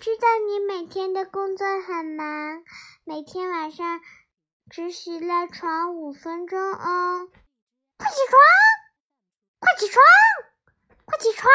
知道你每天的工作很忙每天晚上只许赖床五分钟哦。快起床！快起床！快起床！